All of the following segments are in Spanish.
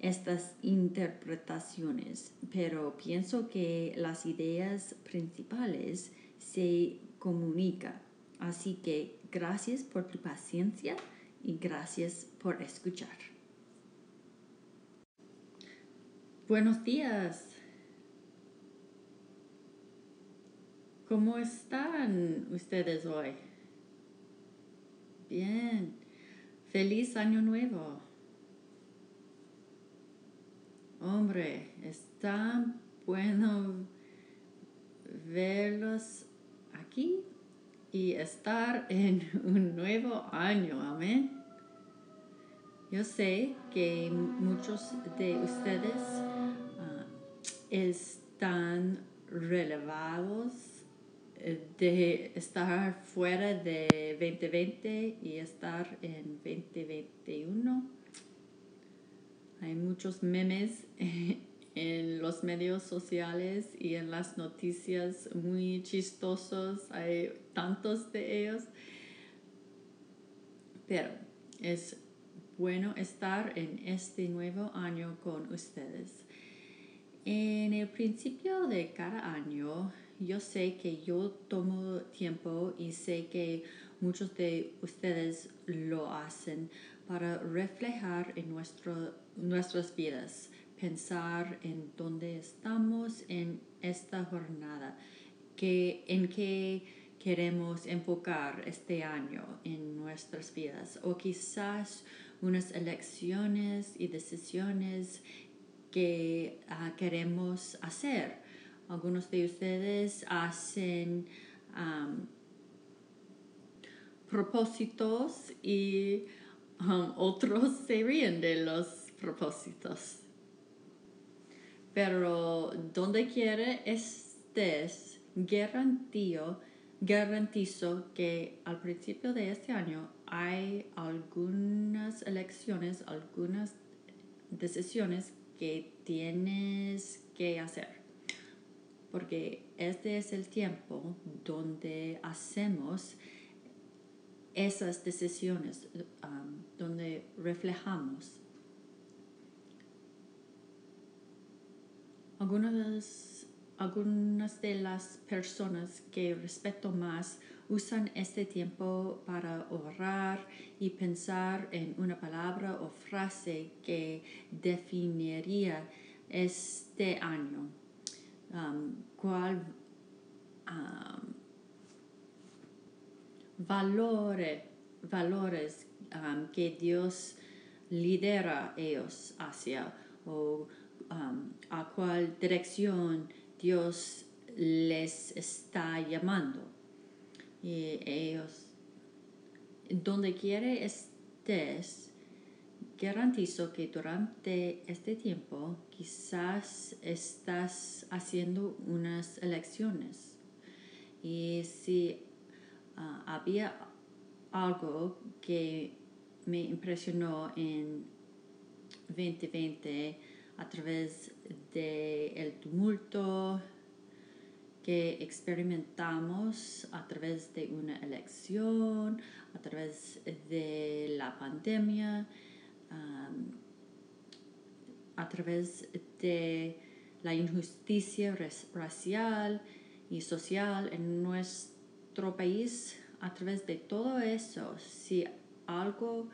estas interpretaciones, pero pienso que las ideas principales se comunican. Así que gracias por tu paciencia y gracias por escuchar. Buenos días. ¿Cómo están ustedes hoy? Bien. Feliz año nuevo. Hombre, es tan bueno verlos aquí y estar en un nuevo año. Amén. Yo sé que muchos de ustedes ah, están relevados de estar fuera de 2020 y estar en 2021. Hay muchos memes en los medios sociales y en las noticias muy chistosos. Hay tantos de ellos. Pero es bueno estar en este nuevo año con ustedes. En el principio de cada año yo sé que yo tomo tiempo y sé que muchos de ustedes lo hacen para reflejar en nuestro, nuestras vidas, pensar en dónde estamos en esta jornada, que, en qué queremos enfocar este año en nuestras vidas o quizás unas elecciones y decisiones que ah, queremos hacer. Algunos de ustedes hacen propósitos y otros se ríen de los propósitos. Pero donde quiera estés, garantizo que al principio de este año hay algunas elecciones, algunas decisiones que tienes que hacer porque este es el tiempo donde hacemos esas decisiones, um, donde reflejamos. Algunas, algunas de las personas que respeto más usan este tiempo para orar y pensar en una palabra o frase que definiría este año um, cuál um, valores um, que Dios lidera ellos hacia o um, a cuál dirección Dios les está llamando. Y ellos, donde quiere estés, Garantizo que durante este tiempo quizás estás haciendo unas elecciones y si ah, había algo que me impresionó en 2020 a través del tumulto que experimentamos a través de una elección, a través de la pandemia a través de la injusticia racial y social en país, a través de todo eso, si algo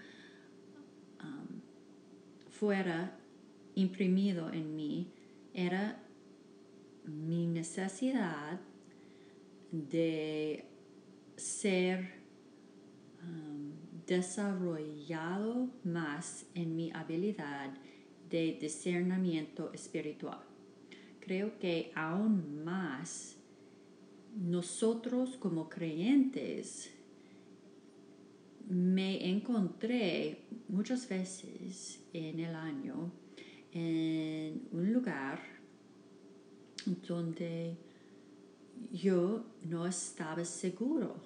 fuera imprimido en mí era mi necesidad de ser um, desarrollado más en mi habilidad de discernimiento espiritual. Creo que aún más nosotros como creyentes me encontré muchas veces en el año en un lugar donde yo no estaba seguro,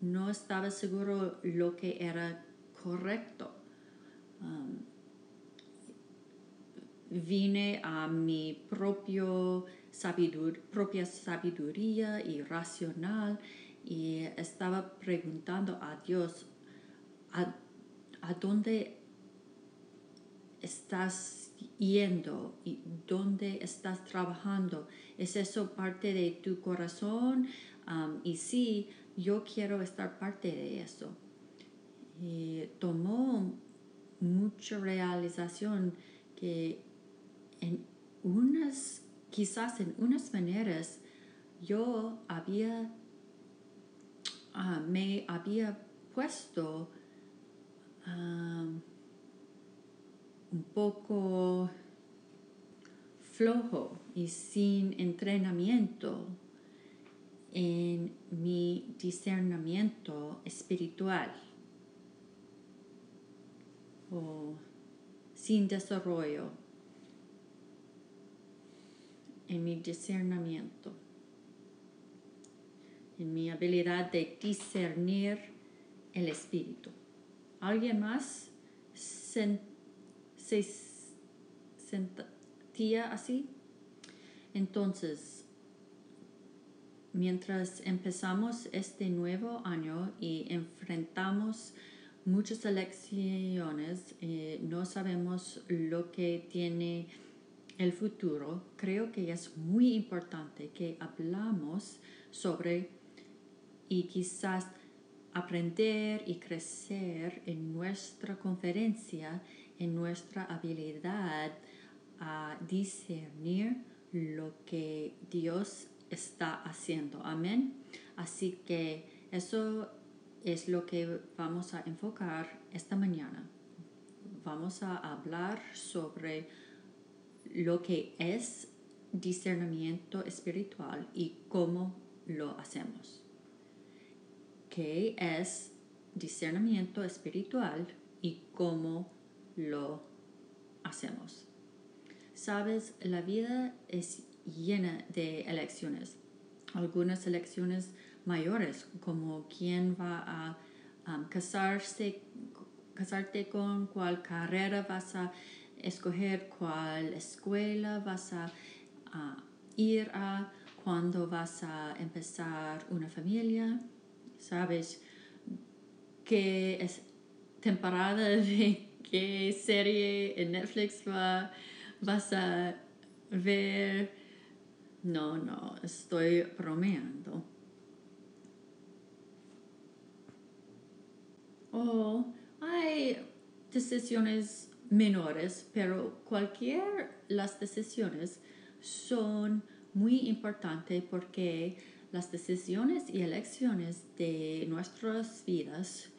no estaba seguro lo que era correcto. Um, vine a mi propio propia sabiduría y racional y estaba preguntando a Dios, ¿a, a dónde estás yendo y dónde estás trabajando? ¿Es eso parte de tu corazón? Y sí, yo quiero estar parte de eso. Y tomó mucha realización que en unas, quizás en unas maneras, yo había, uh, me había puesto um, un poco flojo y sin entrenamiento en mi discernimiento espiritual o sin desarrollo en mi discernimiento, en mi habilidad de discernir el espíritu. ¿Alguien más se, se sentía así? Entonces, mientras empezamos este nuevo año y enfrentamos muchas elecciones, eh, no sabemos lo que tiene el futuro, creo que es muy importante que hablamos sobre y quizás aprender y crecer en nuestra conferencia, en nuestra habilidad a discernir lo que Dios está haciendo. Amén. Así que eso es lo que vamos a enfocar esta mañana. Vamos a hablar sobre lo que es discernimiento espiritual y cómo lo hacemos. ¿Qué es discernimiento espiritual y cómo lo hacemos? Sabes, la vida es llena de elecciones. Algunas elecciones mayores, como quién va a um, casarse, casarte con, cuál carrera vas a escoger cuál escuela vas a, ir a, cuándo vas a empezar una familia, sabes qué es temporada de qué serie en Netflix va, vas a ver. No, no, estoy bromeando. O hay decisiones menores, pero cualquier las decisiones son muy importantes porque las decisiones y elecciones de nuestras vidas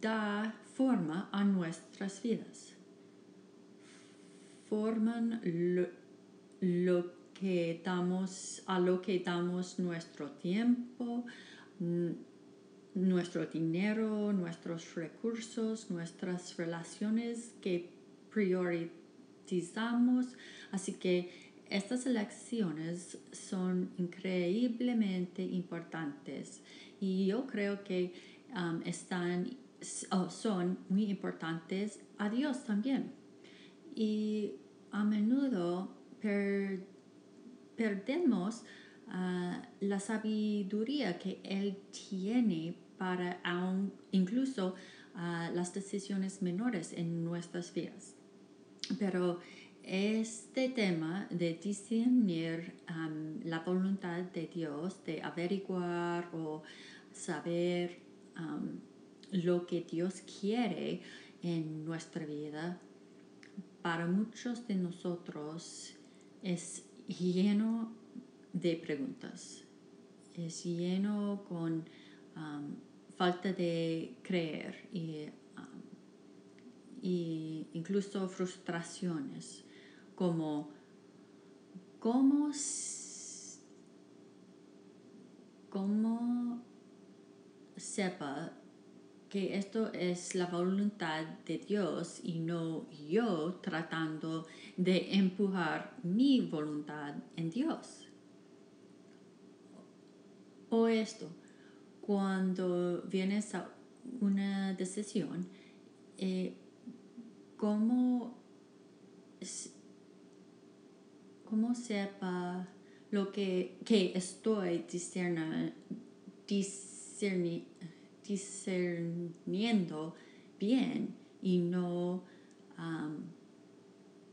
da forma a nuestras vidas. Forman lo, que damos, a lo que damos nuestro tiempo, nuestro dinero, nuestros recursos, nuestras relaciones que priorizamos. Así que estas elecciones son increíblemente importantes y yo creo que um, están son muy importantes a Dios también. Y a menudo perdemos la sabiduría que Él tiene para aún, incluso las decisiones menores en nuestras vidas. Pero este tema de discernir la voluntad de Dios, de averiguar o saber lo que Dios quiere en nuestra vida, para muchos de nosotros es lleno de preguntas, es lleno con falta de creer y, um, y incluso frustraciones como cómo, cómo sepa que esto es la voluntad de Dios y no yo tratando de empujar mi voluntad en Dios. O esto, cuando vienes a una decisión, eh, ¿cómo, ¿cómo sepa lo que, que estoy discerniendo? discerniendo bien y no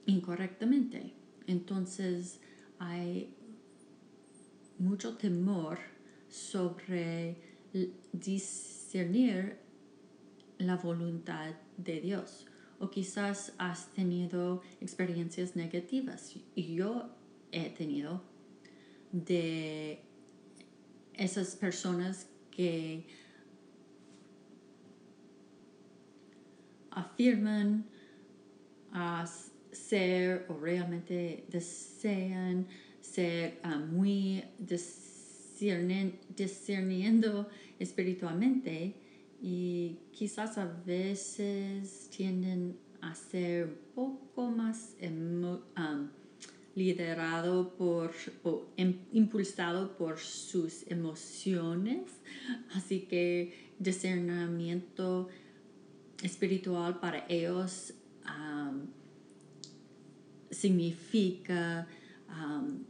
incorrectamente. Entonces hay mucho temor sobre discernir la voluntad de Dios. O quizás has tenido experiencias negativas. Y yo he tenido de esas personas que afirman a ser o realmente desean ser ah, muy discerniendo espiritualmente y quizás a veces tienden a ser un poco más liderado por o em, impulsado por sus emociones. Así que discernimiento espiritual para ellos significa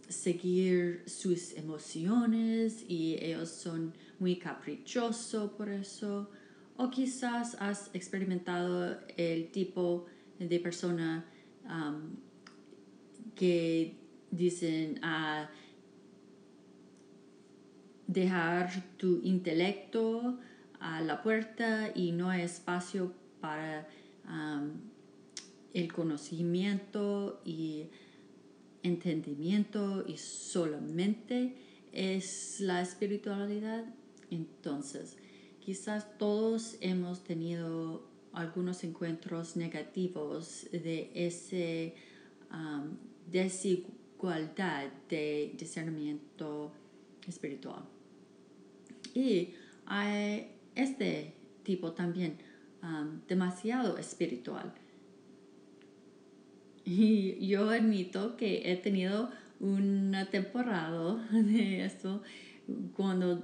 seguir sus emociones y ellos son muy caprichosos por eso. O quizás has experimentado el tipo de persona que dicen a dejar tu intelecto a la puerta y no hay espacio para el conocimiento y entendimiento y solamente es la espiritualidad. Entonces, quizás todos hemos tenido algunos encuentros negativos de esa desigualdad de discernimiento espiritual. Y hay este tipo también um, demasiado espiritual. Y yo admito que he tenido una temporada de eso cuando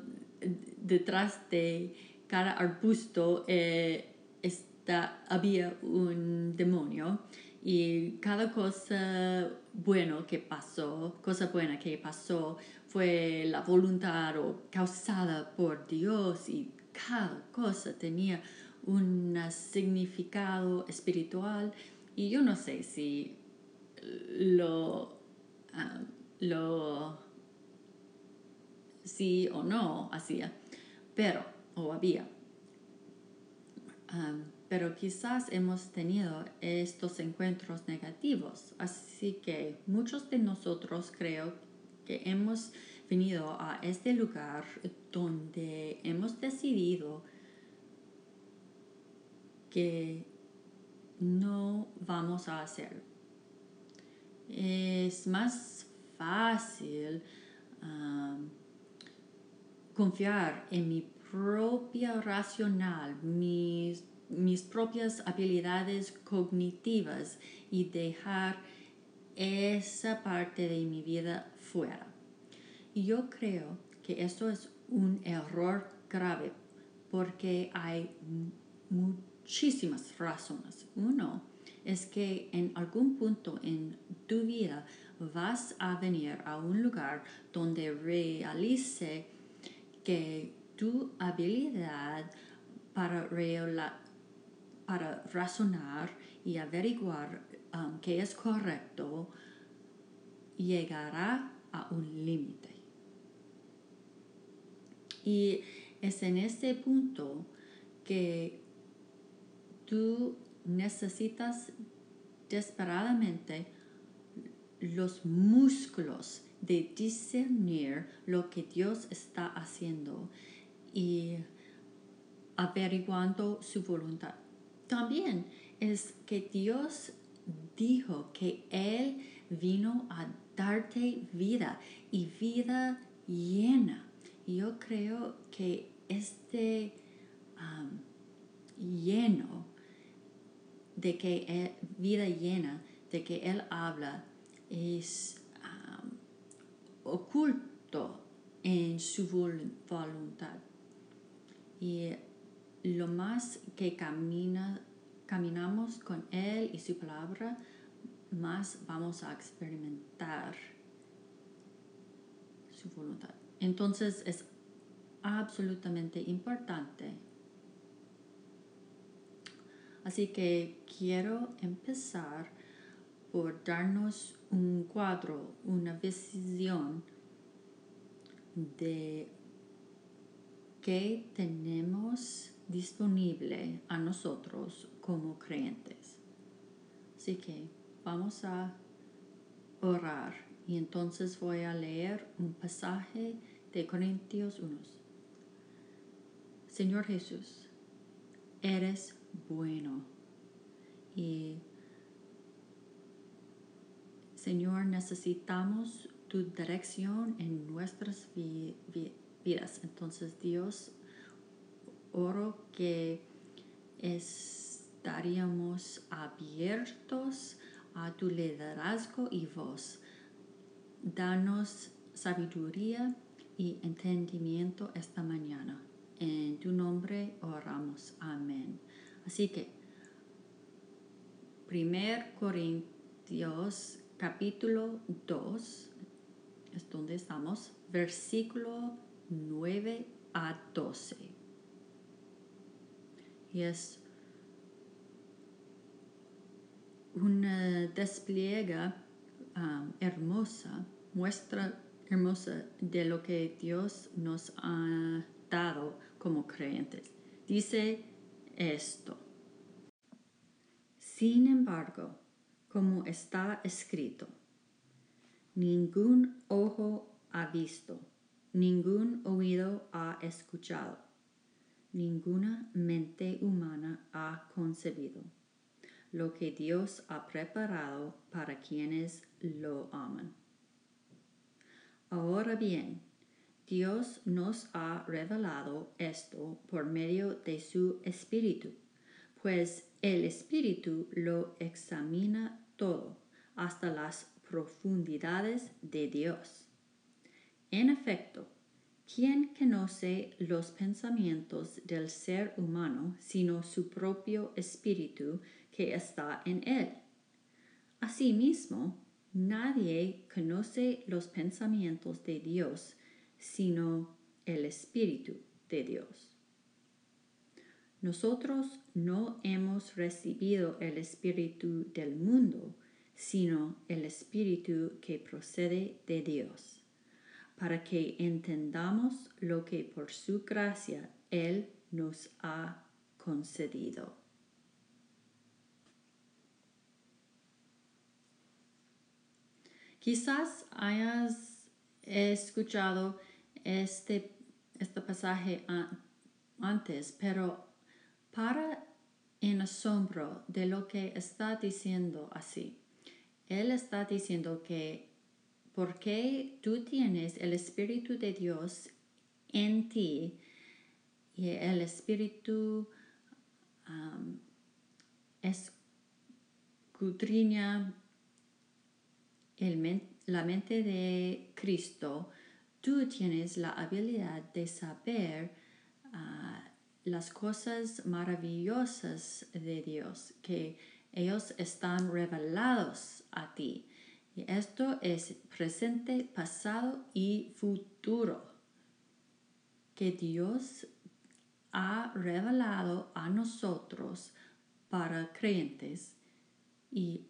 detrás de cada arbusto eh, está, había un demonio y cada cosa bueno que pasó, cosa buena que pasó fue la voluntad o causada por Dios y cada cosa tenía un significado espiritual y yo no sé si lo, ah, lo sí o no hacía, pero, o había. Ah, pero quizás hemos tenido estos encuentros negativos, así que muchos de nosotros creo que hemos venido a este lugar donde hemos decidido que no vamos a hacer. Es más fácil um, confiar en mi propia racional, mis, mis propias habilidades cognitivas y dejar esa parte de mi vida fuera. Y yo creo que esto es un error grave porque hay muchísimas razones. Uno es que en algún punto en tu vida vas a venir a un lugar donde realice que tu habilidad para, razonar y averiguar um, qué es correcto llegará a un límite. Y es en ese punto que tú necesitas desesperadamente los músculos de discernir lo que Dios está haciendo y averiguando su voluntad. También es que Dios dijo que Él vino a darte vida y vida llena. Yo creo que este lleno de que vida llena de que Él habla es oculto en su voluntad. Y lo más que camina, caminamos con Él y su palabra, más vamos a experimentar su voluntad. Entonces es absolutamente importante. Así que quiero empezar por darnos un cuadro, una visión de qué tenemos disponible a nosotros como creyentes. Así que vamos a orar y entonces voy a leer un pasaje de Corintios 1. Señor Jesús, eres bueno y Señor necesitamos tu dirección en nuestras vidas. Entonces Dios, oro que estaríamos abiertos a tu liderazgo y voz. Danos sabiduría y entendimiento esta mañana. En tu nombre oramos. Amén. Así que, primer Corintios capítulo 2, es donde estamos, versículo 9 a 12. Y es una despliega um, hermosa, muestra hermosa de lo que Dios nos ha dado como creyentes. Dice esto. Sin embargo, como está escrito, ningún ojo ha visto, ningún oído ha escuchado, ninguna mente humana ha concebido lo que Dios ha preparado para quienes lo aman. Ahora bien, Dios nos ha revelado esto por medio de su Espíritu, pues el Espíritu lo examina todo, hasta las profundidades de Dios. En efecto, ¿quién conoce los pensamientos del ser humano sino su propio espíritu que está en él? Asimismo, nadie conoce los pensamientos de Dios sino el espíritu de Dios. Nosotros no hemos recibido el espíritu del mundo, sino el espíritu que procede de Dios, para que entendamos lo que por su gracia Él nos ha concedido. Quizás hayas escuchado este, este pasaje antes, pero para en asombro de lo que está diciendo así. Él está diciendo que porque tú tienes el Espíritu de Dios en ti y el Espíritu um, escudriña la mente de Cristo, tú tienes la habilidad de saber uh, las cosas maravillosas de Dios, que ellos están revelados a ti. Y esto es presente, pasado y futuro, que Dios ha revelado a nosotros para creyentes y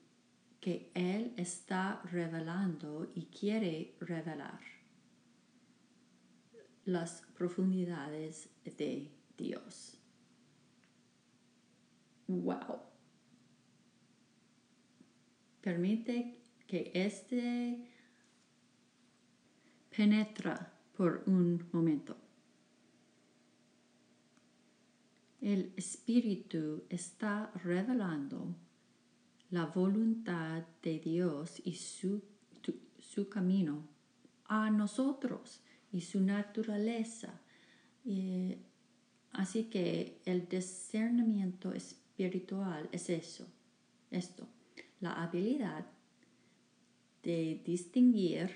que Él está revelando y quiere revelar las profundidades de Dios. Wow. permite que éste penetra por un momento. El Espíritu está revelando la voluntad de Dios y su, su camino a nosotros y su naturaleza. así que el discernimiento espiritual es eso, esto, la habilidad de distinguir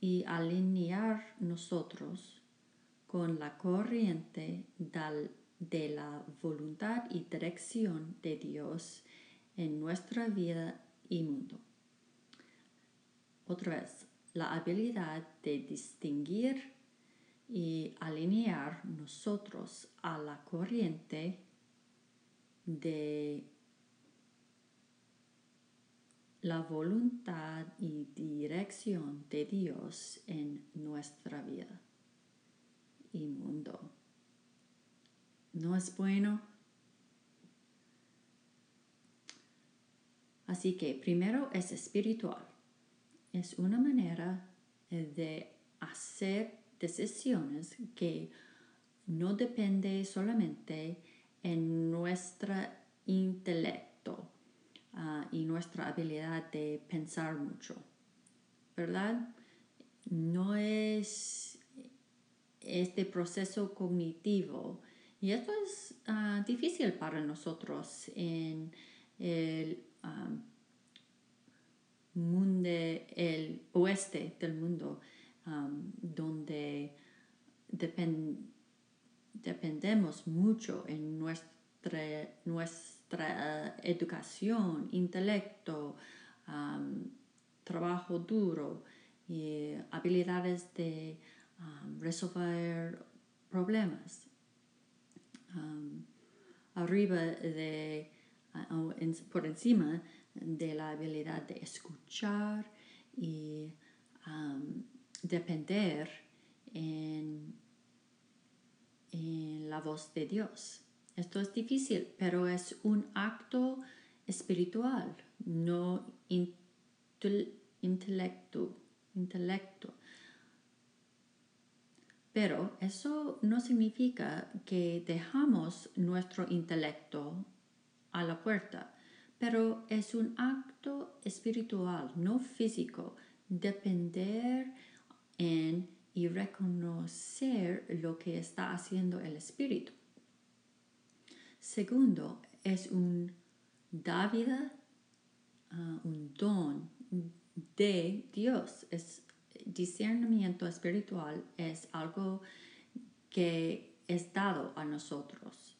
y alinear nosotros con la corriente de la voluntad y dirección de Dios en nuestra vida y mundo. Otra vez, la habilidad de distinguir y alinear nosotros a la corriente de la voluntad y dirección de Dios en nuestra vida y mundo. ¿No es bueno? Así que primero es espiritual. Es una manera de hacer decisiones que no depende solamente en nuestro intelecto ah, y nuestra habilidad de pensar mucho, ¿verdad? No es este proceso cognitivo. Y esto es ah, difícil para nosotros en el mundo, el oeste del mundo, donde dependemos mucho en nuestra, nuestra educación, intelecto, trabajo duro y habilidades de um, resolver problemas. Um, arriba de, por encima de la habilidad de escuchar y depender en, en la voz de Dios. Esto es difícil, pero es un acto espiritual, no intelecto, intelecto. Pero eso no significa que dejamos nuestro intelecto a la puerta, pero es un acto espiritual, no físico, depender en y reconocer lo que está haciendo el espíritu. Segundo, es un dávida, ah, un don de Dios, es discernimiento espiritual es algo que es dado a nosotros.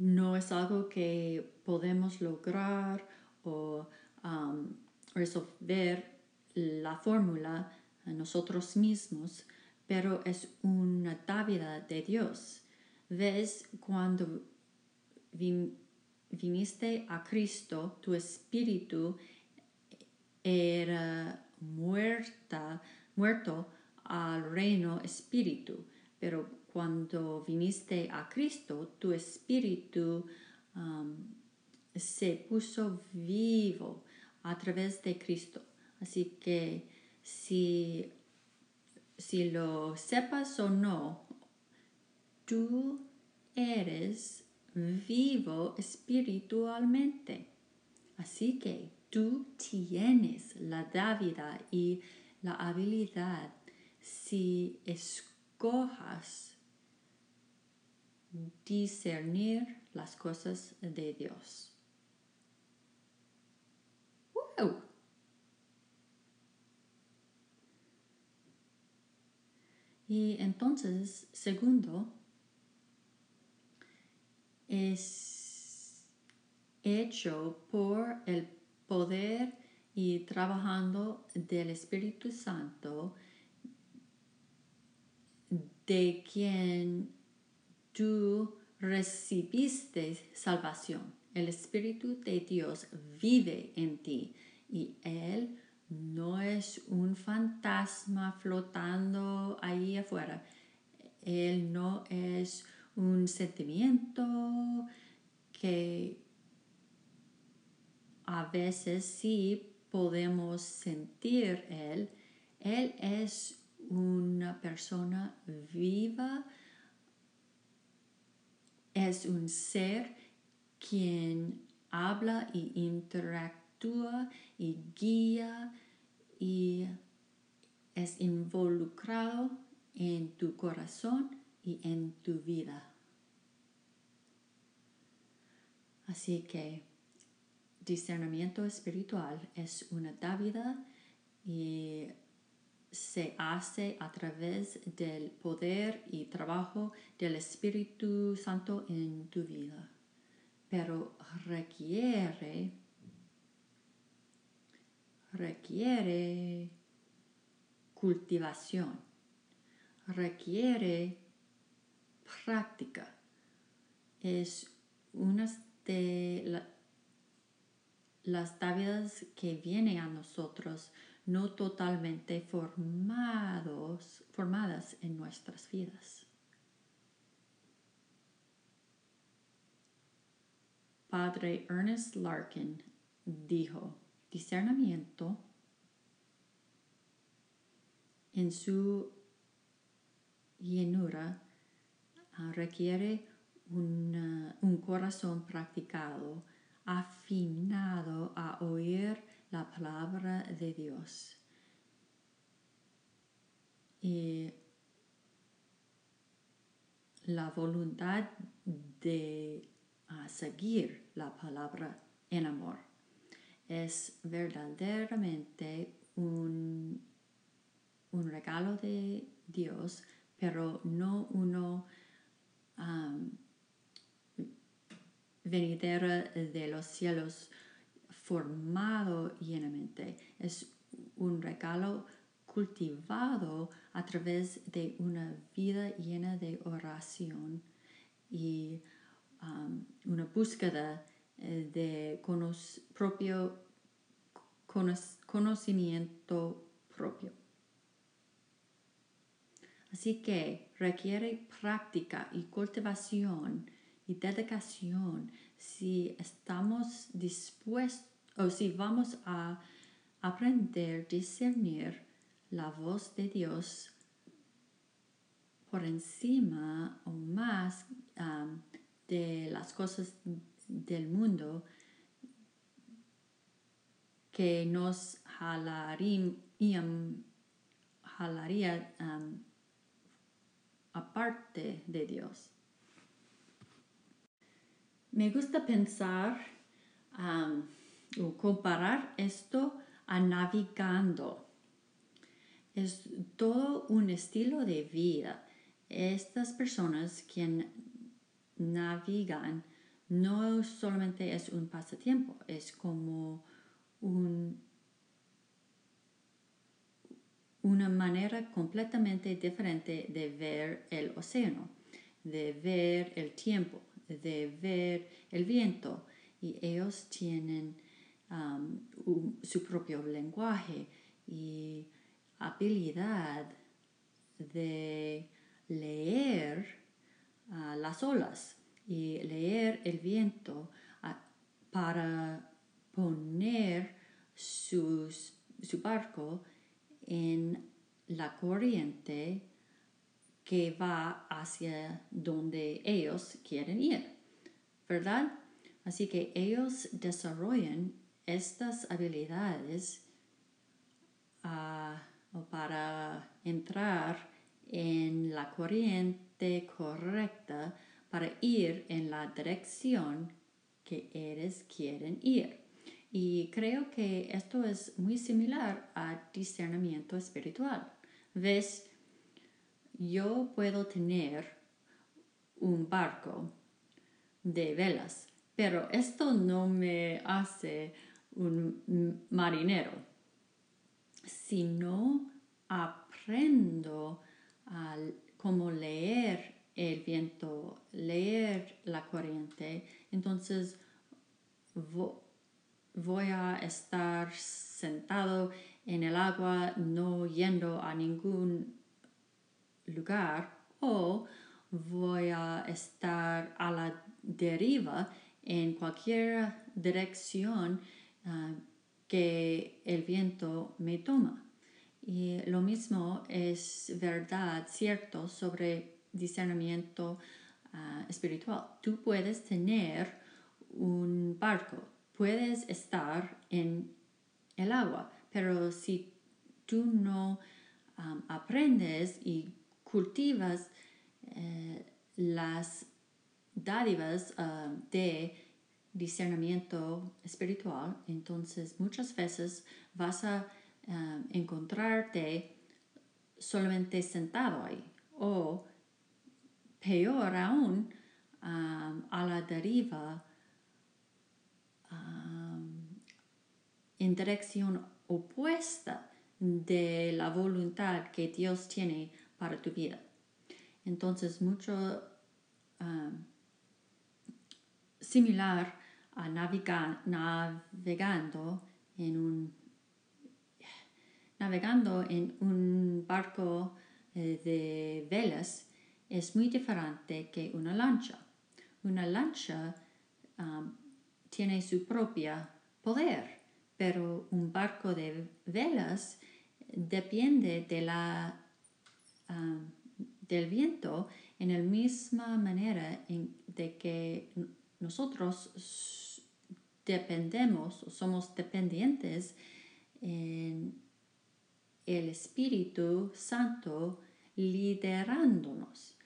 No es algo que podemos lograr o um, resolver la fórmula nosotros mismos, pero es una dávida de Dios. ¿Ves cuando viniste a Cristo, tu espíritu era muerta, muerto al reino espíritu, pero cuando viniste a Cristo, tu espíritu um, se puso vivo a través de Cristo. Así que si, si lo sepas o no, tú eres vivo espiritualmente. Así que tú tienes la dávida y la habilidad si escojas discernir las cosas de Dios. Y entonces, segundo, es hecho por el poder y trabajando del Espíritu Santo de quien tú recibiste salvación. El Espíritu de Dios vive en ti y Él no es un fantasma flotando ahí afuera. Él no es un sentimiento que veces sí podemos sentir Él. Él es una persona viva, es un ser quien habla y interactúa y guía y es involucrado en tu corazón y en tu vida. Así que discernimiento espiritual es una dávida y se hace a través del poder y trabajo del Espíritu Santo en tu vida, pero requiere requiere cultivación, requiere práctica. Es una de las tabias que vienen a nosotros no totalmente formados, formadas en nuestras vidas. Padre Ernest Larkin dijo, discernimiento en su llenura ah, requiere un corazón practicado, afinado a oír la palabra de Dios. Y la voluntad de ah, seguir la palabra en amor es verdaderamente un, un regalo de Dios, pero no uno um, venidera de los cielos formado llenamente. Es un regalo cultivado a través de una vida llena de oración y um, una búsqueda eh, de propio conocimiento propio. Así que requiere práctica y cultivación y dedicación si estamos dispuestos o si vamos a aprender a discernir la voz de Dios por encima o más um, de las cosas del mundo que nos jalaría, jalaría um, aparte de Dios. Me gusta pensar um, o comparar esto a navegando. Es todo un estilo de vida. Estas personas quien navegan no solamente es un pasatiempo, es como un, una manera completamente diferente de ver el océano, de ver el tiempo, de ver el viento. Y ellos tienen su propio lenguaje y habilidad de leer uh, las olas y leer el viento para poner su barco en la corriente que va hacia donde ellos quieren ir, ¿verdad? Así que ellos desarrollan estas habilidades ah, para entrar en la corriente correcta para ir en la dirección que ellos quieren ir. Y creo que esto es muy similar a discernimiento espiritual. ¿Ves? Yo puedo tener un barco de velas, pero esto no me hace un marinero. Si no aprendo a cómo leer el viento, leer la corriente, entonces voy a estar sentado en el agua no yendo a ningún lugar o voy a estar a la deriva en cualquier dirección ah, que el viento me toma. Y lo mismo es verdad, cierto, sobre discernimiento ah, espiritual. Tú puedes tener un barco, puedes estar en el agua, pero si tú no aprendes y cultivas eh, las dádivas de discernimiento espiritual, entonces muchas veces vas a encontrarte solamente sentado ahí o peor aún a la deriva en dirección opuesta de la voluntad que Dios tiene para tu vida. Entonces, mucho similar a navegando en un navegando en un barco eh, de velas es muy diferente que una lancha. Una lancha tiene su propio poder, pero un barco de velas depende de la, del viento en la misma manera en, de que nosotros dependemos o somos dependientes en el Espíritu Santo liderándonos.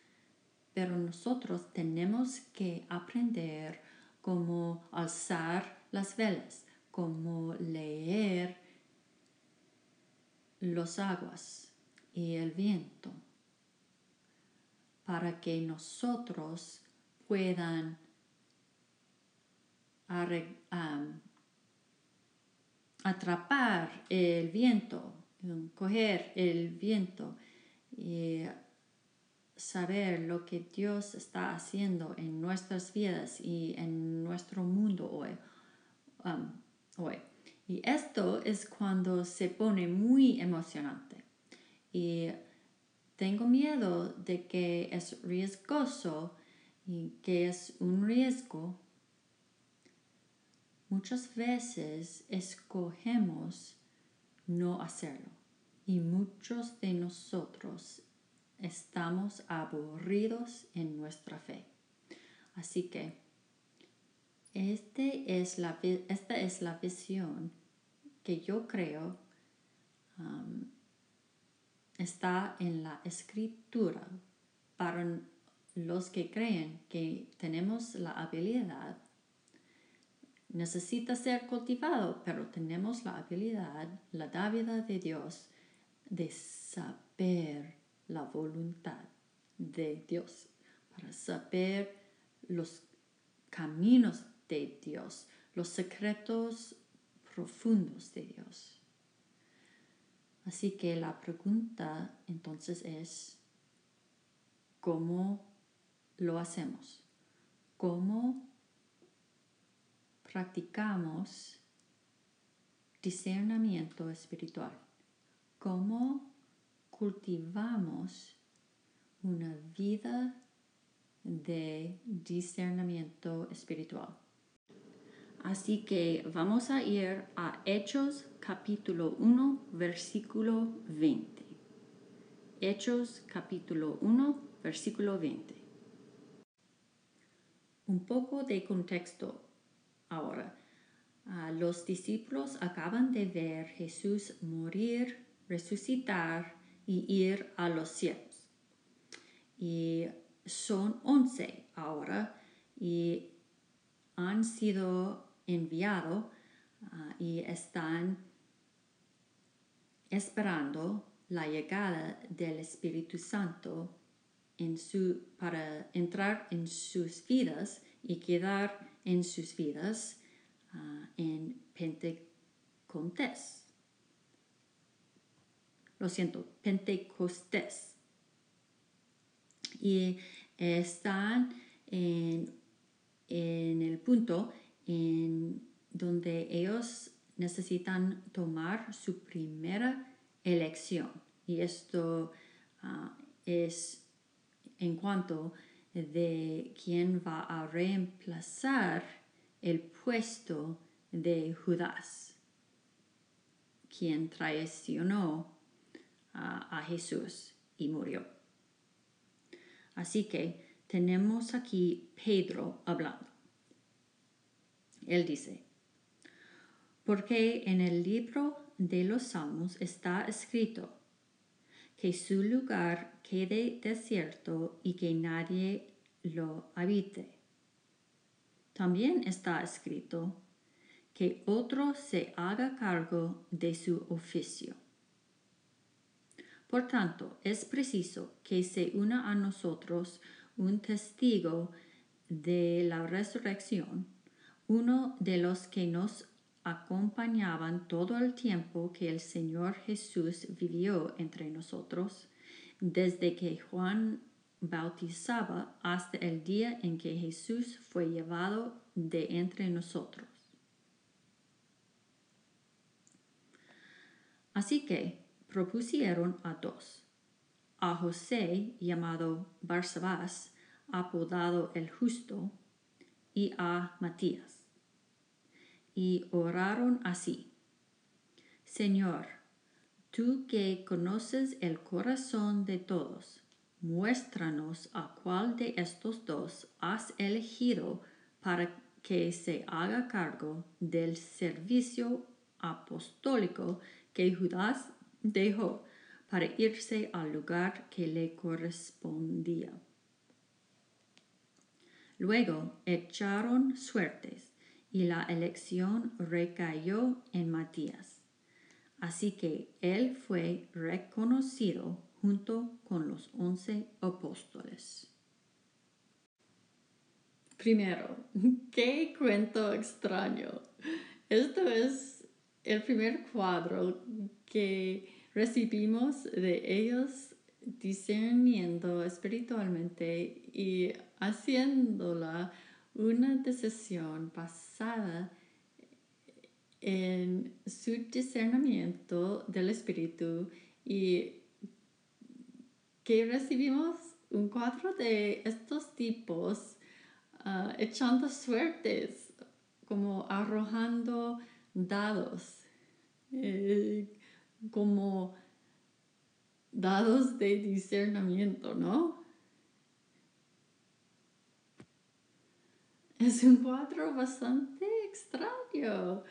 Pero nosotros tenemos que aprender cómo alzar las velas, cómo leer los aguas y el viento para que nosotros puedan atrapar el viento, coger el viento y saber lo que Dios está haciendo en nuestras vidas y en nuestro mundo hoy. Um, hoy. Y esto es cuando se pone muy emocionante. Y tengo miedo de que es riesgoso y que es un riesgo. Muchas veces escogemos no hacerlo y muchos de nosotros estamos aburridos en nuestra fe. Así que este es la, esta es la visión que yo creo um, está en la escritura para los que creen que tenemos la habilidad. Necesita ser cultivado, pero tenemos la habilidad, la dávida de Dios, de saber la voluntad de Dios, para saber los caminos de Dios, los secretos profundos de Dios. Así que la pregunta entonces es, ¿cómo lo hacemos? ¿Cómo practicamos discernimiento espiritual? ¿Cómo cultivamos una vida de discernimiento espiritual? Así que vamos a ir a Hechos capítulo 1, versículo 20. Hechos capítulo 1, versículo 20. Un poco de contexto ahora. los discípulos acaban de ver Jesús morir, resucitar y ir a los cielos. Y son once ahora y han sido enviado ah, y están esperando la llegada del Espíritu Santo en su, para entrar en sus vidas y quedar en sus vidas ah, en Pentecostés. Lo siento, Pentecostés. Y están en, en el punto en donde ellos necesitan tomar su primera elección. Y esto ah, es en cuanto de quién va a reemplazar el puesto de Judas, quien traicionó a, a Jesús y murió. Así que tenemos aquí Pedro hablando. Él dice, porque en el libro de los Salmos está escrito que su lugar quede desierto y que nadie lo habite. También está escrito que otro se haga cargo de su oficio. Por tanto, es preciso que se una a nosotros un testigo de la resurrección, uno de los que nos acompañaban todo el tiempo que el Señor Jesús vivió entre nosotros, desde que Juan bautizaba hasta el día en que Jesús fue llevado de entre nosotros. Así que propusieron a dos, a José llamado Barsabás, apodado el justo, y a Matías. Y oraron así, Señor, tú que conoces el corazón de todos, muéstranos a cuál de estos dos has elegido para que se haga cargo del servicio apostólico que Judas dejó para irse al lugar que le correspondía. Luego echaron suertes y la elección recayó en Matías. Así que él fue reconocido junto con los once apóstoles. Primero, qué cuento extraño. Este es el primer cuadro que recibimos de ellos discerniendo espiritualmente y haciéndola una decisión basada en su discernimiento del espíritu y que recibimos un cuadro de estos tipos ah, echando suertes, como arrojando dados, eh, como dados de discernimiento, ¿no? Es un cuadro bastante extraño.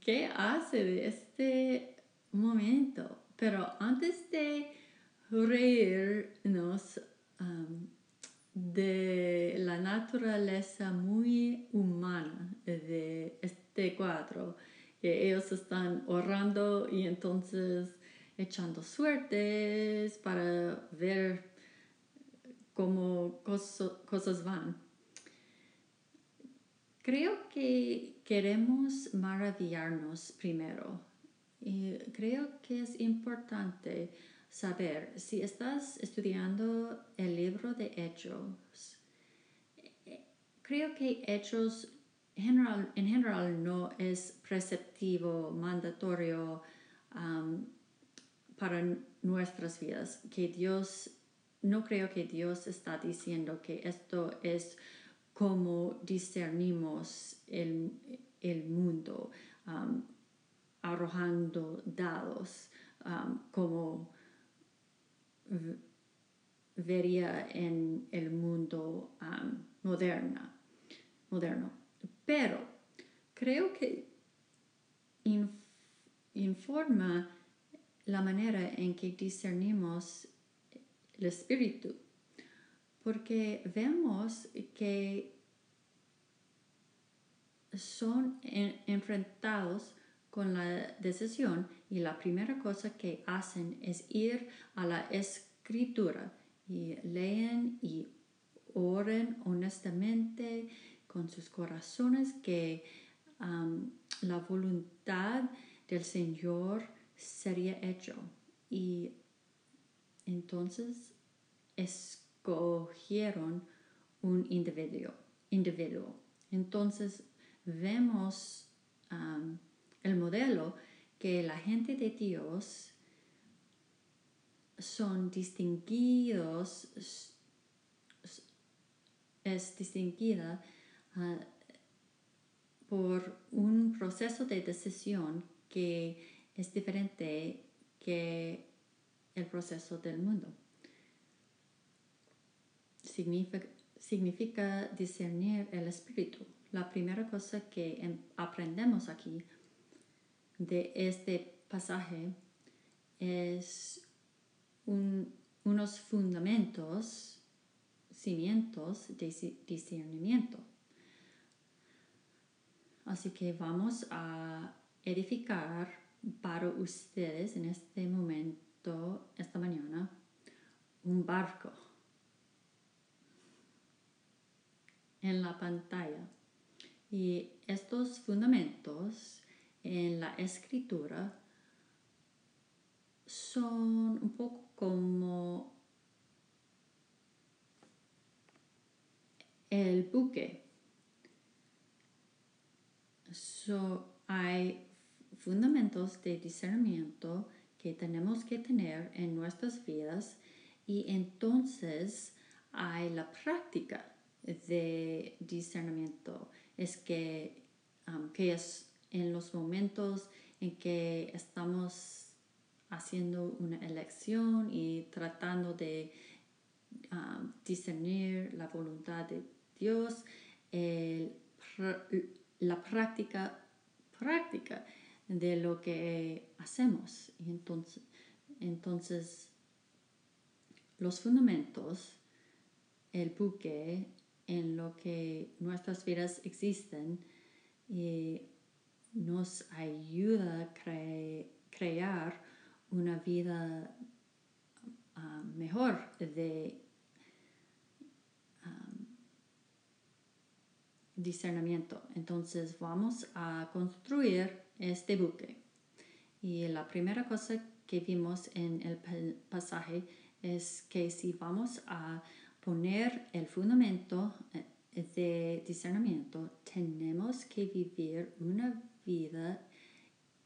¿Qué hace de este momento? Pero antes de reírnos um, de la naturaleza muy humana de este cuadro, que ellos están orando y entonces echando suertes para ver cómo cosas van. Creo que queremos maravillarnos primero y creo que es importante saber si estás estudiando el libro de Hechos. Creo que Hechos general, en general no es preceptivo, mandatorio um, para nuestras vidas, que Dios, no creo que Dios está diciendo que esto es cómo discernimos el, mundo, um, arrojando dados, um, como vería en el mundo um, moderno. Pero creo que informa la manera en que discernimos el espíritu porque vemos que son enfrentados con la decisión y la primera cosa que hacen es ir a la escritura y leen y oren honestamente con sus corazones que la voluntad del Señor sería hecho. Y entonces es cogieron un individuo. individuo. Entonces vemos um, el modelo que la gente de Dios son distinguidos, es distinguida uh, por un proceso de decisión que es diferente que el proceso del mundo. Significa, discernir el espíritu. La primera cosa que em, aprendemos aquí de este pasaje es unos fundamentos, cimientos de discernimiento. Así que vamos a edificar para ustedes en este momento, esta mañana, un barco en la pantalla. Y estos fundamentos en la escritura son un poco como el buque. hay fundamentos de discernimiento que tenemos que tener en nuestras vidas y entonces hay la práctica de discernimiento. Es que, um, que es en los momentos en que estamos haciendo una elección y tratando de um, discernir la voluntad de Dios, la práctica, práctica de lo que hacemos. Y entonces, entonces los fundamentos, el buque en lo que nuestras vidas existen, y nos ayuda a crear una vida ah, mejor de ah, discernimiento. Entonces vamos a construir este buque. Y la primera cosa que vimos en el pasaje es que si vamos a poner el fundamento eh, de discernimiento, tenemos que vivir una vida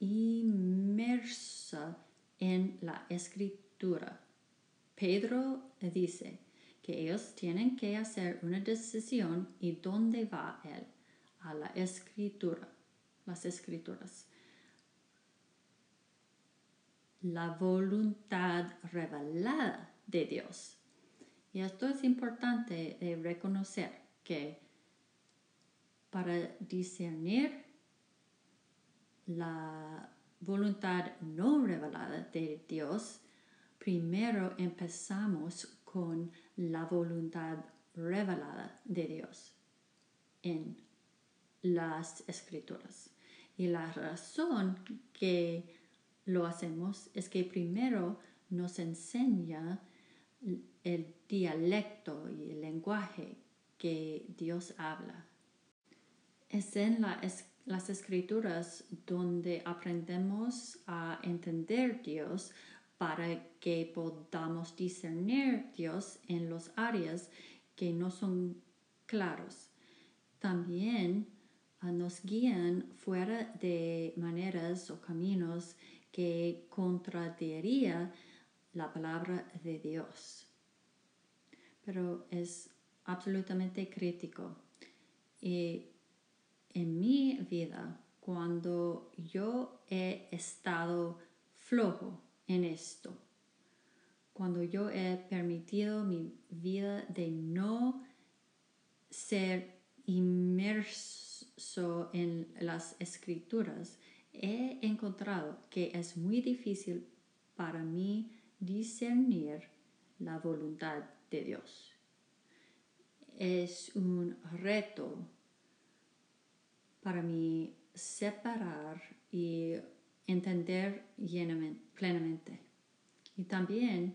inmersa en la escritura. Pedro dice que ellos tienen que hacer una decisión y dónde va él, a la escritura, las escrituras. La voluntad revelada de Dios. Y esto es importante de reconocer que para discernir la voluntad no revelada de Dios, primero empezamos con la voluntad revelada de Dios en las escrituras. Y la razón que lo hacemos es que primero nos enseña el dialecto y el lenguaje que Dios habla. Es en las escrituras donde aprendemos a entender Dios para que podamos discernir Dios en las áreas que no son claros. También ah, nos guían fuera de maneras o caminos que contradiría la palabra de Dios. Pero es absolutamente crítico. Y en mi vida, cuando yo he estado flojo en esto, cuando yo he permitido mi vida de no ser inmerso en las escrituras, he encontrado que es muy difícil para mí discernir la voluntad de Dios es un reto para mí separar y entender plenamente. Y también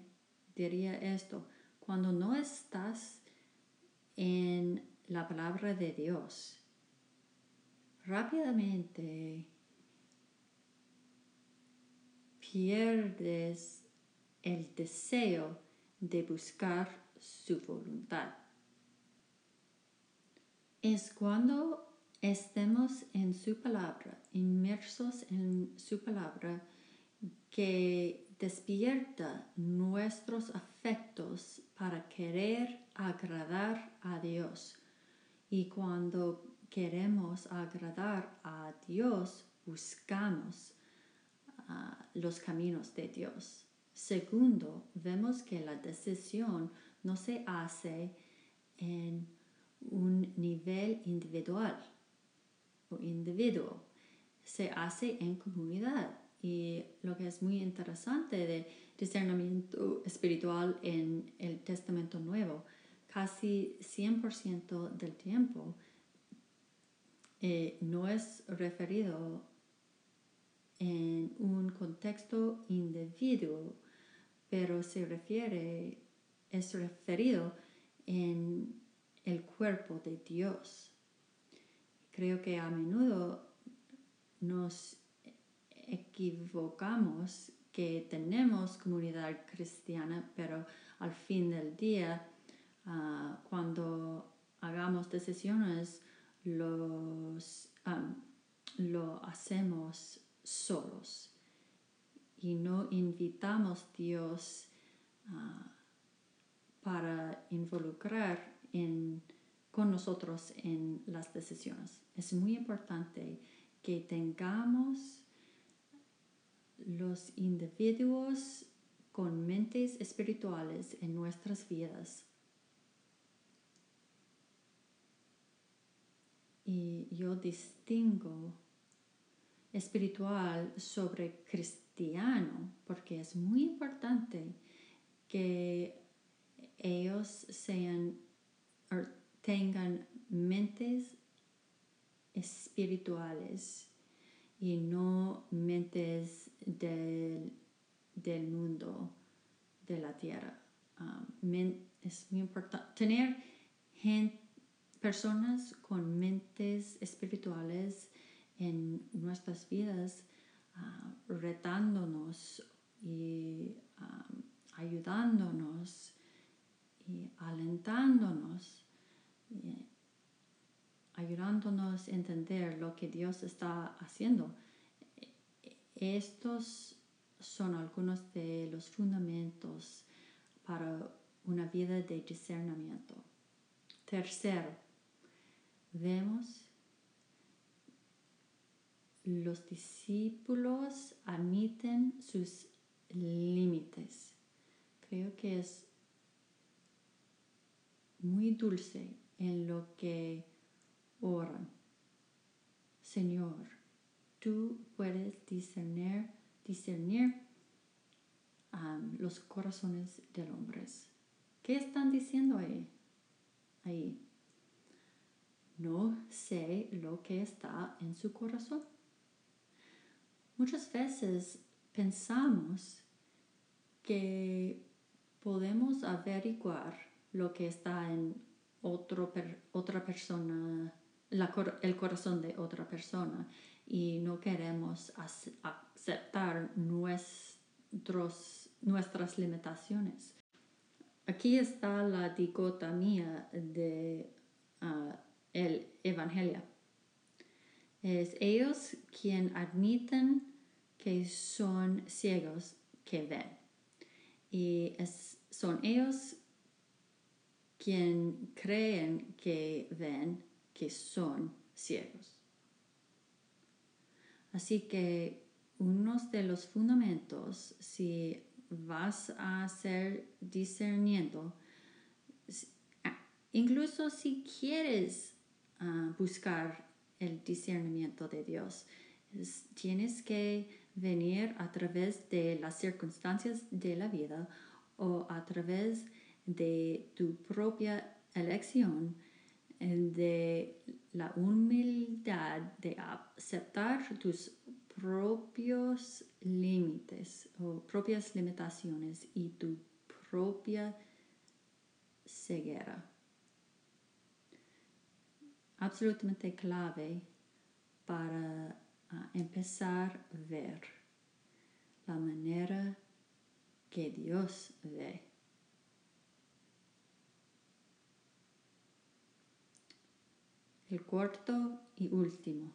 diría esto, cuando no estás en la palabra de Dios, rápidamente pierdes el deseo de buscar su voluntad es cuando estemos en su palabra, inmersos en su palabra, que despierta nuestros afectos para querer agradar a Dios. Y cuando queremos agradar a Dios, buscamos ah, los caminos de Dios. Segundo, vemos que la decisión no se hace en un nivel individual o individuo, se hace en comunidad. Y lo que es muy interesante de discernimiento espiritual en el Testamento Nuevo, casi 100% del tiempo eh, no es referido en un contexto individuo, pero se refiere, es referido en el cuerpo de Dios. Creo que a menudo nos equivocamos que tenemos comunidad cristiana, pero al fin del día, ah, cuando hagamos decisiones, los, lo hacemos solos y no invitamos a Dios ah, para involucrar con nosotros en las decisiones. Es muy importante que tengamos los individuos con mentes espirituales en nuestras vidas. Y yo distingo espiritual sobre cristiano porque es muy importante que ellos sean tengan mentes espirituales y no mentes del, mundo, de la tierra. Um, es muy importante tener personas con mentes espirituales en nuestras vidas, uh, retándonos y um, ayudándonos y alentándonos ayudándonos a entender lo que Dios está haciendo. Estos son algunos de los fundamentos para una vida de discernimiento. Tercero, vemos los discípulos admiten sus límites. Creo que es muy dulce en lo que oran. Señor, tú puedes discernir, discernir los corazones de los hombres. ¿Qué están diciendo ahí? ahí? No sé lo que está en su corazón. Muchas veces pensamos que podemos averiguar lo que está en otro otra persona, el corazón de otra persona y no queremos aceptar nuestros, nuestras limitaciones. Aquí está la dicotomía de ah, el evangelio. Es ellos quien admiten que son ciegos que ven. Y es, son ellos quien creen que ven que son ciegos. Así que uno de los fundamentos, si vas a hacer discerniendo, incluso si quieres ah, buscar el discernimiento de Dios, tienes que venir a través de las circunstancias de la vida o a través de de tu propia elección, de la humildad de aceptar tus propios límites o propias limitaciones y tu propia ceguera. Absolutamente clave para ah, empezar a ver la manera que Dios ve. El cuarto y último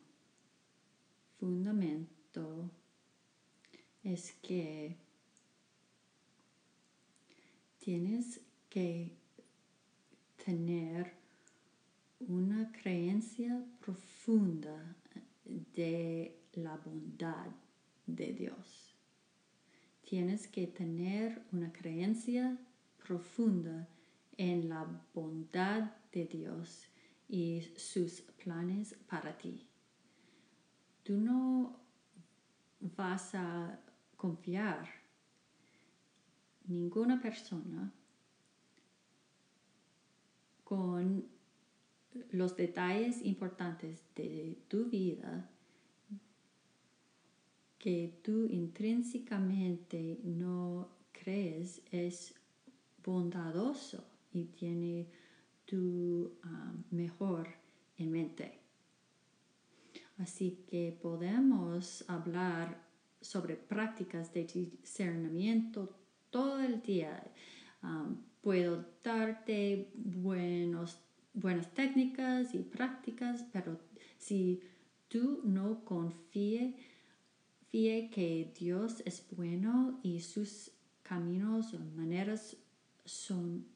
fundamento es que tienes que tener una creencia profunda de la bondad de Dios. Tienes que tener una creencia profunda en la bondad de Dios y sus planes para ti. Tú no vas a confiar ninguna persona con los detalles importantes de tu vida que tú intrínsecamente no crees es bondadoso y tiene tu ah, mejor en mente. Así que podemos hablar sobre prácticas de discernimiento todo el día. Ah, puedo darte buenos, buenas técnicas y prácticas, pero si tú no confíes fíe que Dios es bueno y sus caminos o maneras son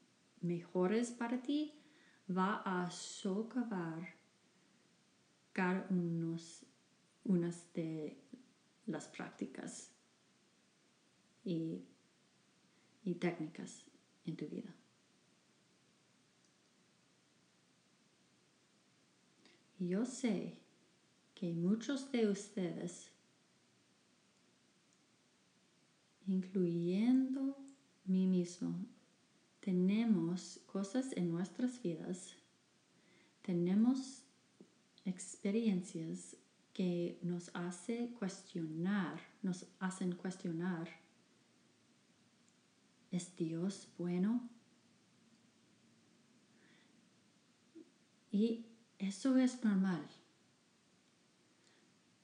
mejores para ti, va a socavar unos, unas de las prácticas y, y técnicas en tu vida. Yo sé que muchos de ustedes, incluyendo mí mismo, tenemos cosas en nuestras vidas, tenemos experiencias que nos hace cuestionar, nos hacen cuestionar, ¿es Dios bueno? Y eso es normal.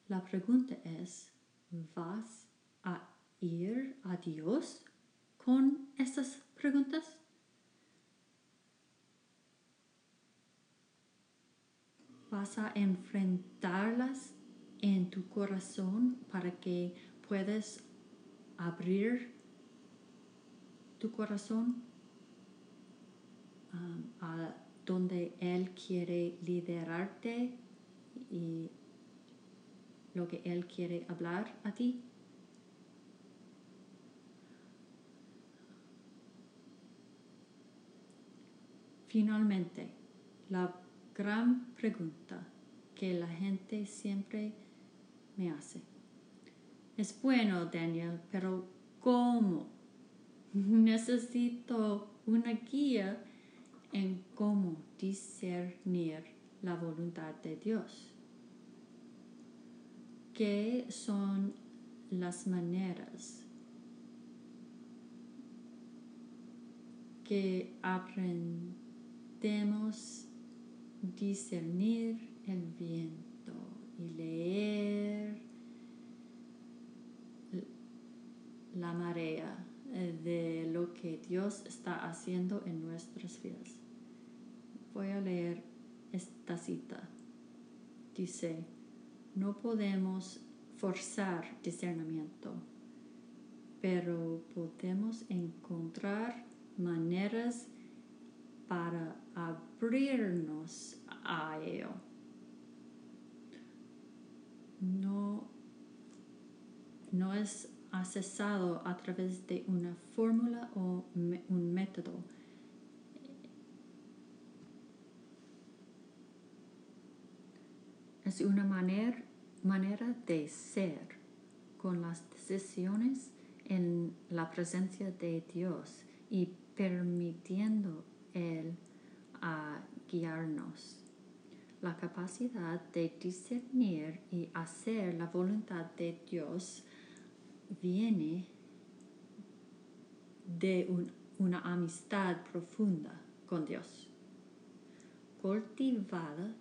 La pregunta es, ¿vas a ir a Dios con estas preguntas? Vas a enfrentarlas en tu corazón para que puedas abrir tu corazón um, a donde Él quiere liderarte y lo que Él quiere hablar a ti. Finalmente, la gran pregunta que la gente siempre me hace. Es bueno, Daniel, pero ¿cómo? Necesito una guía en cómo discernir la voluntad de Dios. ¿Qué son las maneras que aprendemos discernir el viento y leer la marea eh, de lo que Dios está haciendo en nuestras vidas. Voy a leer esta cita. Dice, no podemos forzar discernimiento, pero podemos encontrar maneras para abrirnos a ello. No, no es accesado a través de una fórmula o un método. Es una manera, manera de ser con las decisiones en la presencia de Dios y permitiendo Él a guiarnos. La capacidad de discernir y hacer la voluntad de Dios viene de una amistad profunda con Dios, cultivada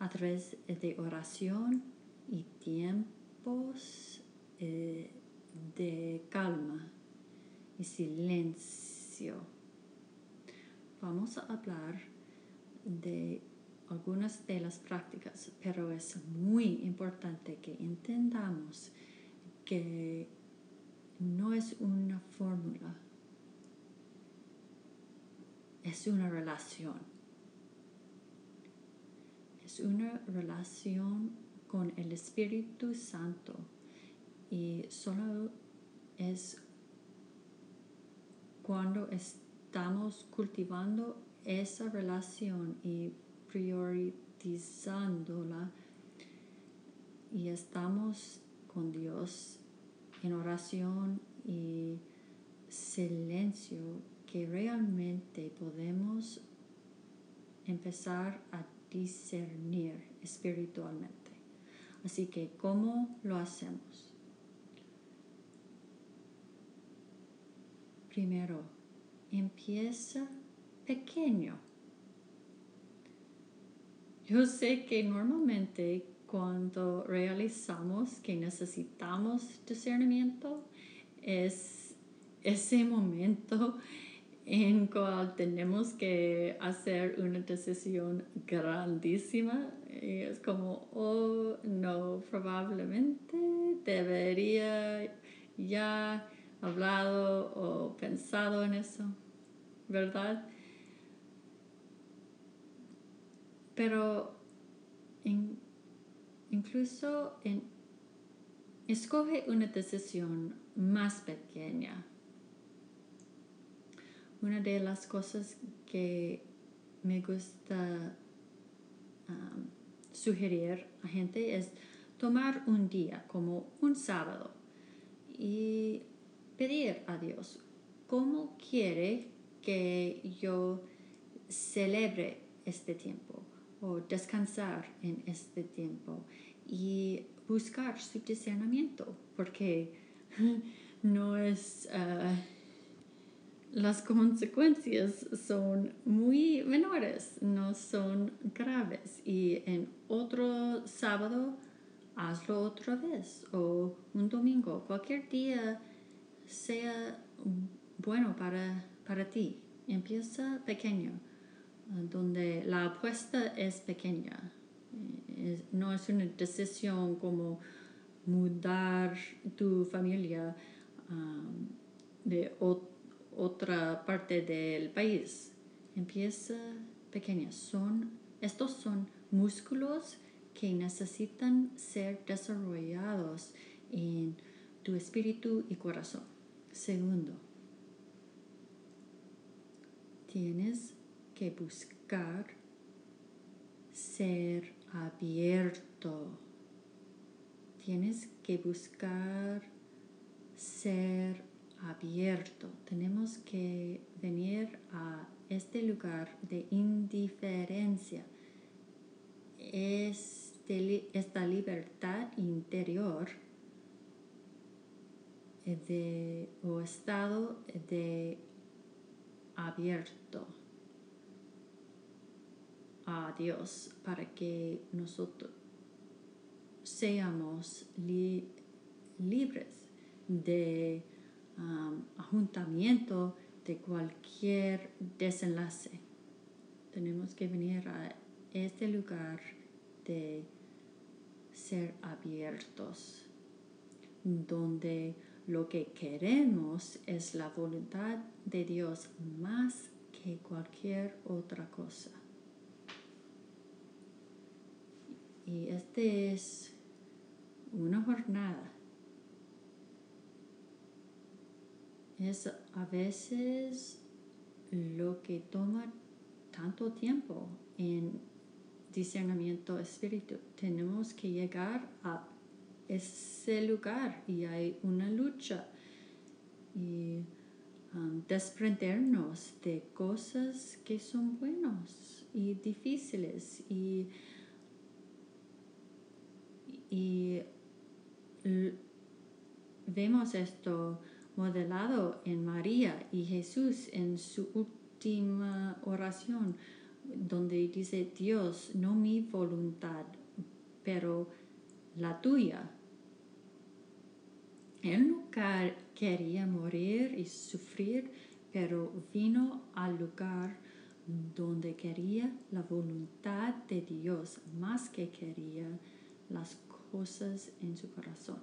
a través de oración y tiempos eh, de calma y silencio. Vamos a hablar de algunas de las prácticas, pero es muy importante que entendamos que no es una fórmula, es una relación. es una relación con el Espíritu Santo y solo es cuando estamos cultivando esa relación y priorizándola y estamos con Dios en oración y silencio que realmente podemos empezar a discernir espiritualmente. Así que, ¿cómo lo hacemos? Primero, empieza pequeño. Yo sé que normalmente cuando realizamos que necesitamos discernimiento es ese momento en cual tenemos que hacer una decisión grandísima. Y es como, oh, no, probablemente debería ya hablado o pensado en eso, ¿verdad? Pero incluso en, escoge una decisión más pequeña. Una de las cosas que me gusta um, sugerir a gente es tomar un día como un sábado y pedir a Dios cómo quiere que yo celebre este tiempo o descansar en este tiempo y buscar su discernimiento porque no es uh, las consecuencias son muy menores, no son graves. Y en otro sábado hazlo otra vez o un domingo, cualquier día sea bueno para, para ti. Empieza pequeño, donde la apuesta es pequeña. Eh, no es una decisión como mudar tu familia de otra parte del país. Empieza pequeña. Son, estos son músculos que necesitan ser desarrollados en tu espíritu y corazón. Segundo, tienes que buscar ser abierto. Tienes que buscar ser abierto. Tenemos que venir a este lugar de indiferencia. esta libertad interior de, o estado de abierto a Dios para que nosotros seamos libres de um, ajuntamiento de cualquier desenlace. Tenemos que venir a este lugar de ser abiertos, donde lo que queremos es la voluntad de Dios más que cualquier otra cosa. Y este es una jornada. Es a veces lo que toma tanto tiempo en discernimiento espíritu. Tenemos que llegar a ese lugar y hay una lucha y um, desprendernos de cosas que son buenos y difíciles y, y vemos esto modelado en María y Jesús en su última oración donde dice Dios no mi voluntad pero la tuya él nunca quería morir y sufrir, pero vino al lugar donde quería la voluntad de Dios más que quería las cosas en su corazón.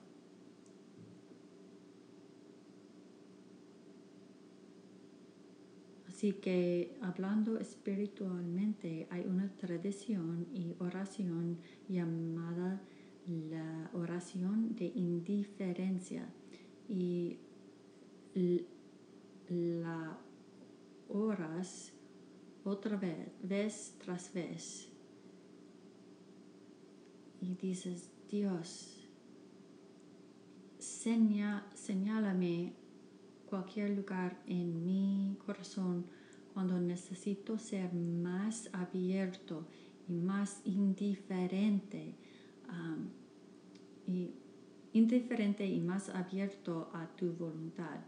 Así que hablando espiritualmente hay una tradición y oración llamada la oración de indiferencia y la oras otra vez, vez tras vez. Y dices, Dios, señálame cualquier lugar en mi corazón cuando necesito ser más abierto y más indiferente y indiferente y más abierto a tu voluntad.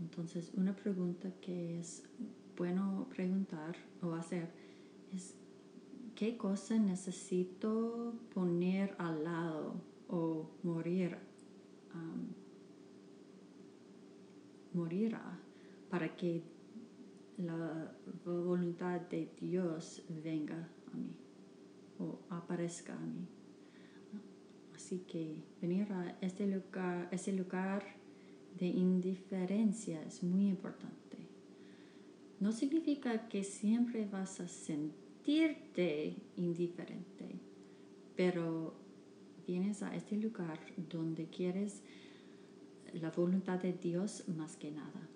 Entonces, una pregunta que es bueno preguntar o hacer es qué cosa necesito poner al lado o morir morirá para que la voluntad de Dios venga a mí o aparezca a mí. Así que venir a este lugar, lugar de indiferencia es muy importante. No significa que siempre vas a sentirte indiferente, pero vienes a este lugar donde quieres la voluntad de Dios más que nada.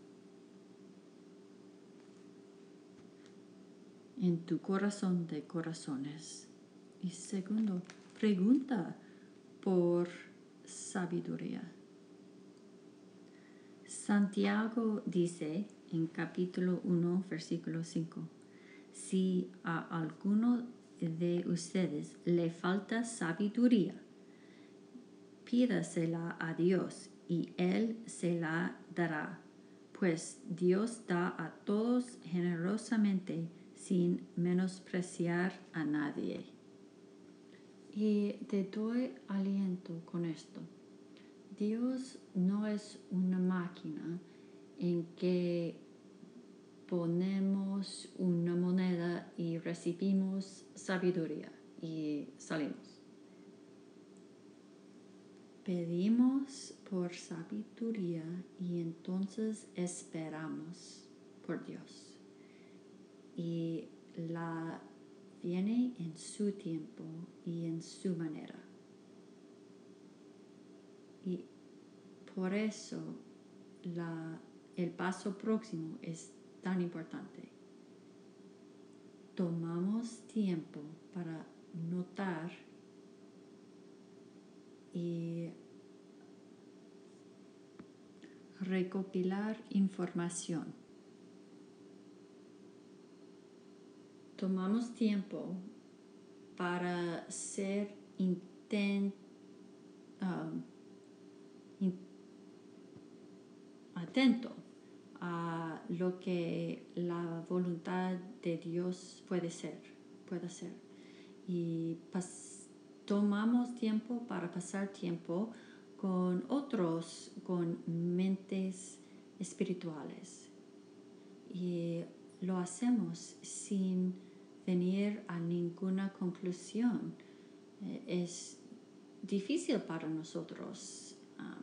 En tu corazón de corazones. Y segundo, pregunta por sabiduría. Santiago dice en capítulo 1, versículo 5, si a alguno de ustedes le falta sabiduría, pídasela a Dios y Él se la dará, pues Dios da a todos generosamente sin menospreciar a nadie. Y te doy aliento con esto. Dios no es una máquina en que ponemos una moneda y recibimos sabiduría y salimos pedimos por sabiduría y entonces esperamos por Dios. Y la viene en su tiempo y en su manera. Y por eso el paso próximo es tan importante. Tomamos tiempo para notar y recopilar información. Tomamos tiempo para ser intent, um, atento a lo que la voluntad de Dios puede ser, puede ser. Y tomamos tiempo para pasar tiempo con otros, con mentes espirituales. Y lo hacemos sin venir a ninguna conclusión. Eh, es difícil para nosotros. Ah,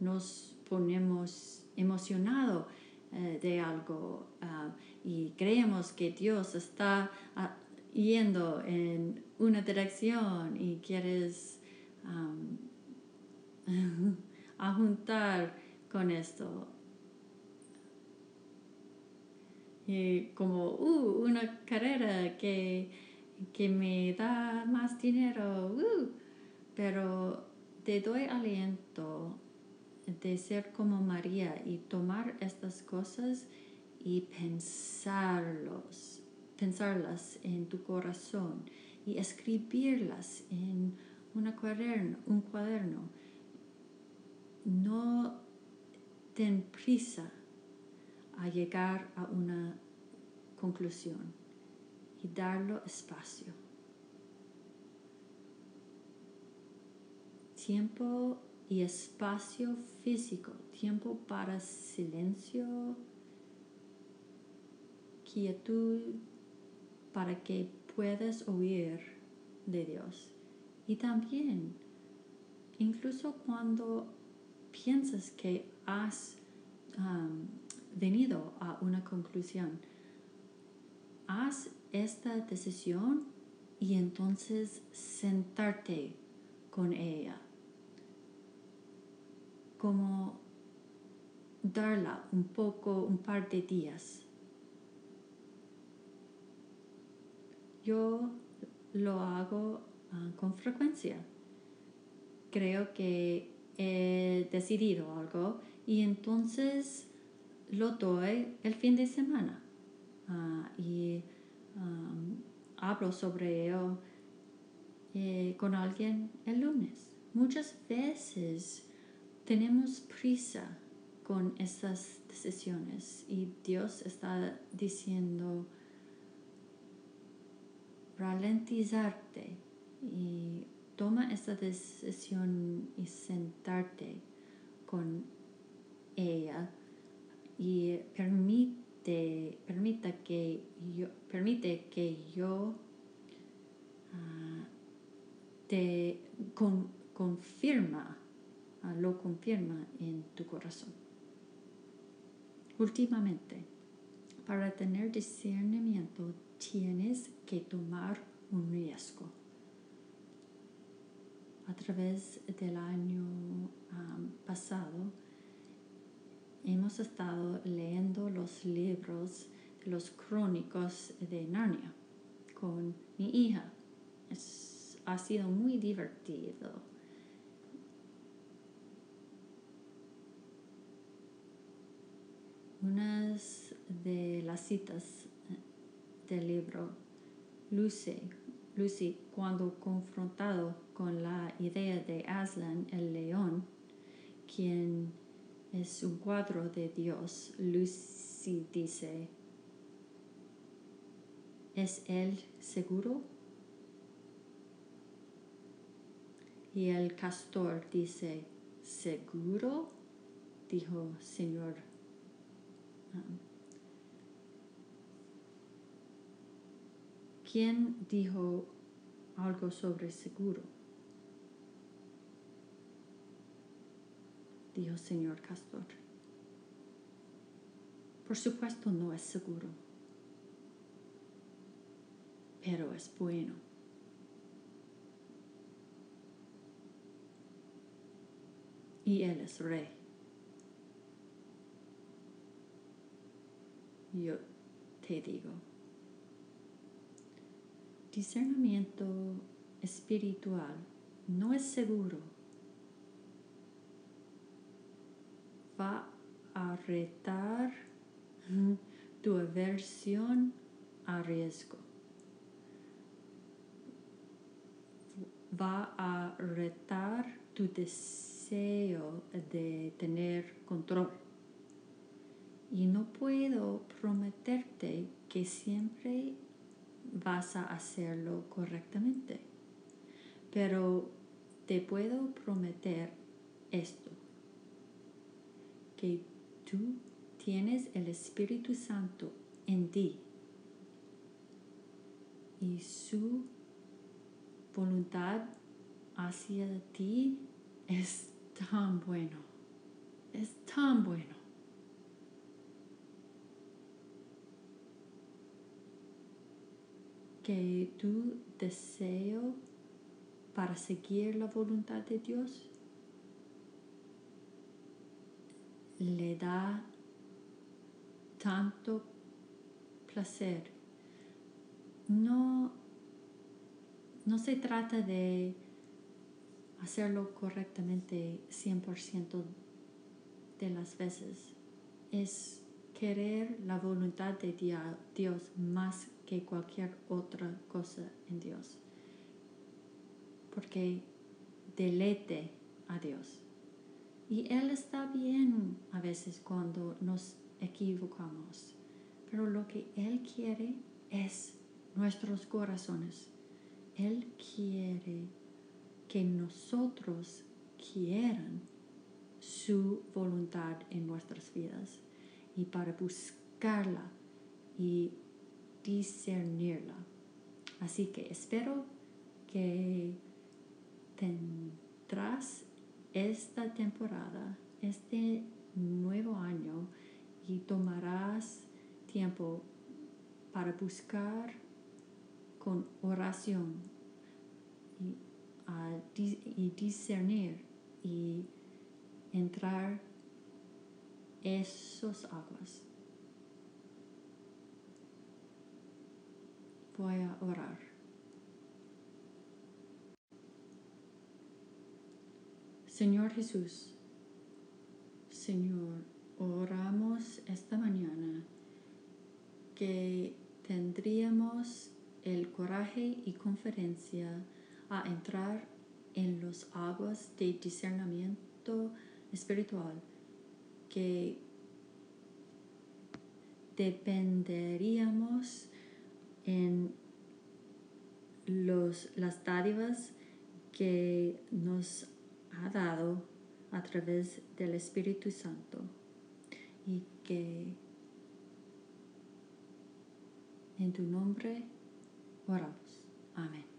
nos ponemos emocionados eh, de algo ah, y creemos que Dios está ah, yendo en una dirección y quieres a juntar con esto. Y como uh, una carrera que, que, me da más dinero, uh, pero te doy aliento de ser como María y tomar estas cosas y pensarlos, pensarlas en tu corazón y escribirlas en una cuaderno, un cuaderno. No ten prisa a llegar a una conclusión y darlo espacio. Tiempo y espacio físico, tiempo para silencio, quietud, para que puedas oír de Dios. Y también, incluso cuando piensas que has um, venido a una conclusión. Haz esta decisión y entonces sentarte con ella. Como darla un poco, un par de días. Yo lo hago ah, con frecuencia. Creo que he decidido algo y entonces lo doy el fin de semana ah, y hablo sobre ello eh, con alguien el lunes. Muchas veces tenemos prisa con esas decisiones y Dios está diciendo ralentizarte y toma esa decisión y sentarte con ella y permite, permita que yo, permite que yo ah, te confirma, ah, lo confirma en tu corazón. Últimamente, para tener discernimiento tienes que tomar un riesgo. A través del año pasado hemos estado leyendo los libros los crónicos de Narnia con mi hija. ha sido muy divertido. Unas de las citas del libro Lucy, Lucy cuando confrontado con la idea de Aslan el león, quien es un cuadro de Dios, Lucy dice, ¿es él seguro? Y el castor dice, ¿seguro? Dijo Señor. Um, ¿Quién dijo algo sobre seguro? Dijo Señor Castor. Por supuesto no es seguro, pero es bueno. Y Él es rey. Yo te digo discernimiento espiritual no es seguro, va a retar tu aversión a riesgo. Va a retar tu deseo de tener control. Y no puedo prometerte que siempre vas a hacerlo correctamente. Pero te puedo prometer esto, que tú tienes el Espíritu Santo en ti y su voluntad hacia ti es tan bueno, es tan bueno. que tu deseo para seguir la voluntad de Dios le da tanto placer. No, no se trata de hacerlo correctamente 100% de las veces. Es querer la voluntad de Dios más que cualquier otra cosa en Dios. Porque delete a Dios. Y Él está bien a veces cuando nos equivocamos. Pero lo que Él quiere es nuestros corazones. Él quiere que nosotros quieran su voluntad en nuestras vidas y para buscarla y discernirla. Así que espero que tendrás esta temporada, este nuevo año, y tomarás tiempo para buscar con oración y, y discernir y entrar esos aguas. Voy a orar. Señor Jesús, Señor, oramos esta mañana que tendríamos el coraje y conferencia a entrar en los aguas de discernimiento espiritual que dependeríamos en los, las dádivas que nos ha dado a través del Espíritu Santo y que en tu nombre oramos. Amén.